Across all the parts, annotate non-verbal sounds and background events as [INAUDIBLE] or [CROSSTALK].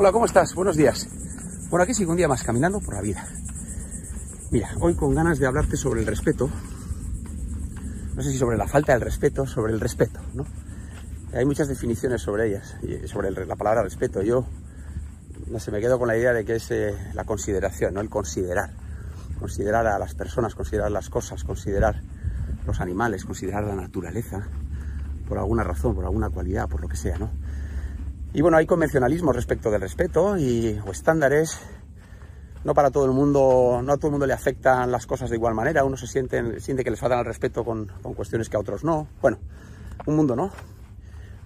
Hola, ¿cómo estás? Buenos días. Bueno, aquí sigo un día más caminando por la vida. Mira, hoy con ganas de hablarte sobre el respeto. No sé si sobre la falta del respeto, sobre el respeto, ¿no? Hay muchas definiciones sobre ellas, sobre la palabra respeto. Yo, no sé, me quedo con la idea de que es eh, la consideración, ¿no? El considerar. Considerar a las personas, considerar las cosas, considerar los animales, considerar la naturaleza, por alguna razón, por alguna cualidad, por lo que sea, ¿no? Y bueno, hay convencionalismo respecto del respeto y, o estándares. No para todo el mundo, no a todo el mundo le afectan las cosas de igual manera. Uno se siente, siente que les faltan al respeto con, con cuestiones que a otros no. Bueno, un mundo no.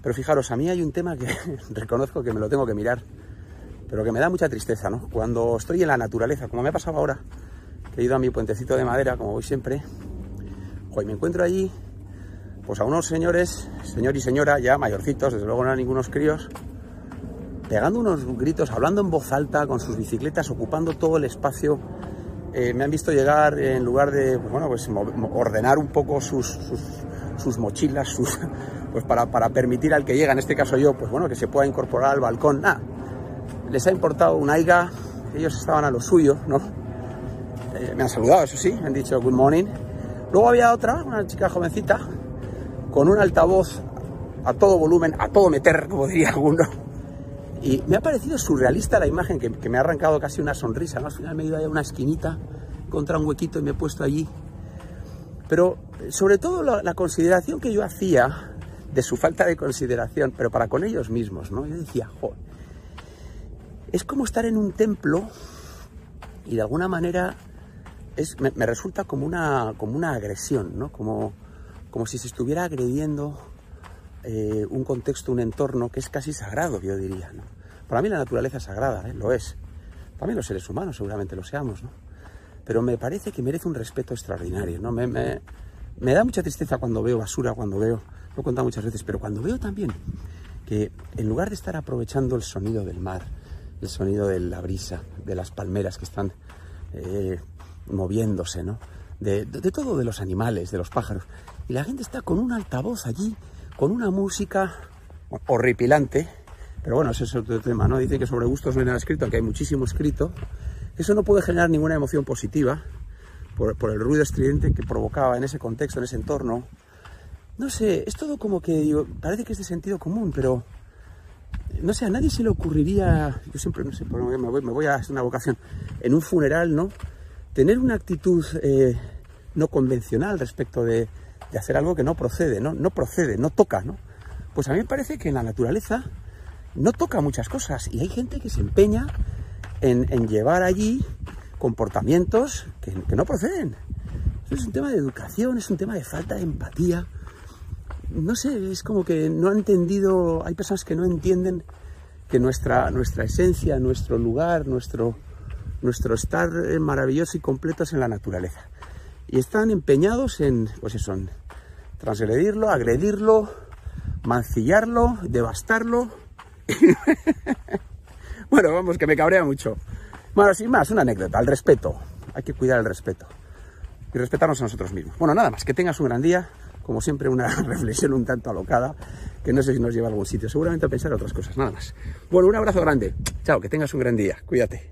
Pero fijaros, a mí hay un tema que [LAUGHS] reconozco que me lo tengo que mirar, pero que me da mucha tristeza, ¿no? Cuando estoy en la naturaleza, como me ha pasado ahora, que he ido a mi puentecito de madera, como voy siempre, hoy me encuentro allí, pues a unos señores, señor y señora, ya mayorcitos, desde luego no eran ningunos críos, pegando unos gritos, hablando en voz alta, con sus bicicletas, ocupando todo el espacio. Eh, me han visto llegar en lugar de, pues bueno, pues ordenar un poco sus, sus, mochilas, sus, [LAUGHS] pues para, para, permitir al que llega, en este caso yo, pues bueno, que se pueda incorporar al balcón. Nada, les ha importado un aiga, ellos estaban a lo suyo, ¿no? Eh, me han saludado, eso sí, me han dicho good morning. Luego había otra, una chica jovencita, con un altavoz a todo volumen, a todo meter, como diría alguno, y me ha parecido surrealista la imagen que, me ha arrancado casi una sonrisa. Al final me he ido a una esquinita contra un huequito y me he puesto allí. Pero sobre todo la, consideración que yo hacía de su falta de consideración, pero para con ellos mismos, ¿no? Yo decía, joder, es como estar en un templo y de alguna manera es, me, resulta como una, como una agresión, ¿no? Como, como si se estuviera agrediendo eh, un contexto, un entorno que es casi sagrado, yo diría. Para mí la naturaleza es sagrada, ¿eh? lo es. También los seres humanos seguramente lo seamos, ¿no? Pero me parece que merece un respeto extraordinario, ¿no? Me, me, da mucha tristeza cuando veo basura, cuando veo, lo he contado muchas veces, pero cuando veo también que en lugar de estar aprovechando el sonido del mar, el sonido de la brisa, de las palmeras que están eh, moviéndose, de, de, todo, de los animales, de los pájaros. Y la gente está con un altavoz allí con una música horripilante, pero bueno, ese es otro tema, ¿no? Dice que sobre gustos no hay nada escrito, aunque hay muchísimo escrito. Eso no puede generar ninguna emoción positiva por, el ruido estridente que provocaba en ese contexto, en ese entorno. No sé, es todo como que digo, parece que es de sentido común, pero no sé, a nadie se le ocurriría, yo siempre, no sé, me voy, me voy a hacer una vocación, en un funeral, ¿no? Tener una actitud eh, no convencional respecto de, de hacer algo que no procede, ¿no? No procede, no toca, ¿no? Pues a mí me parece que en la naturaleza no toca muchas cosas y hay gente que se empeña en, llevar allí comportamientos que, no proceden. es un tema de educación, es un tema de falta de empatía. No sé, es como que no ha entendido, hay personas que no entienden que nuestra, nuestra esencia, nuestro lugar, nuestro, nuestro estar maravilloso y completo es en la naturaleza. Y están empeñados en, pues eso, en, transgredirlo, agredirlo, mancillarlo, devastarlo. [LAUGHS] bueno, vamos, que me cabrea mucho. Bueno, sin más, una anécdota, el respeto. Hay que cuidar el respeto. Y respetarnos a nosotros mismos. Bueno, nada más, que tengas un gran día. Como siempre, una [LAUGHS] reflexión un tanto alocada, que no sé si nos lleva a algún sitio. Seguramente a pensar otras cosas, nada más. Bueno, un abrazo grande. Chao, que tengas un gran día. Cuídate.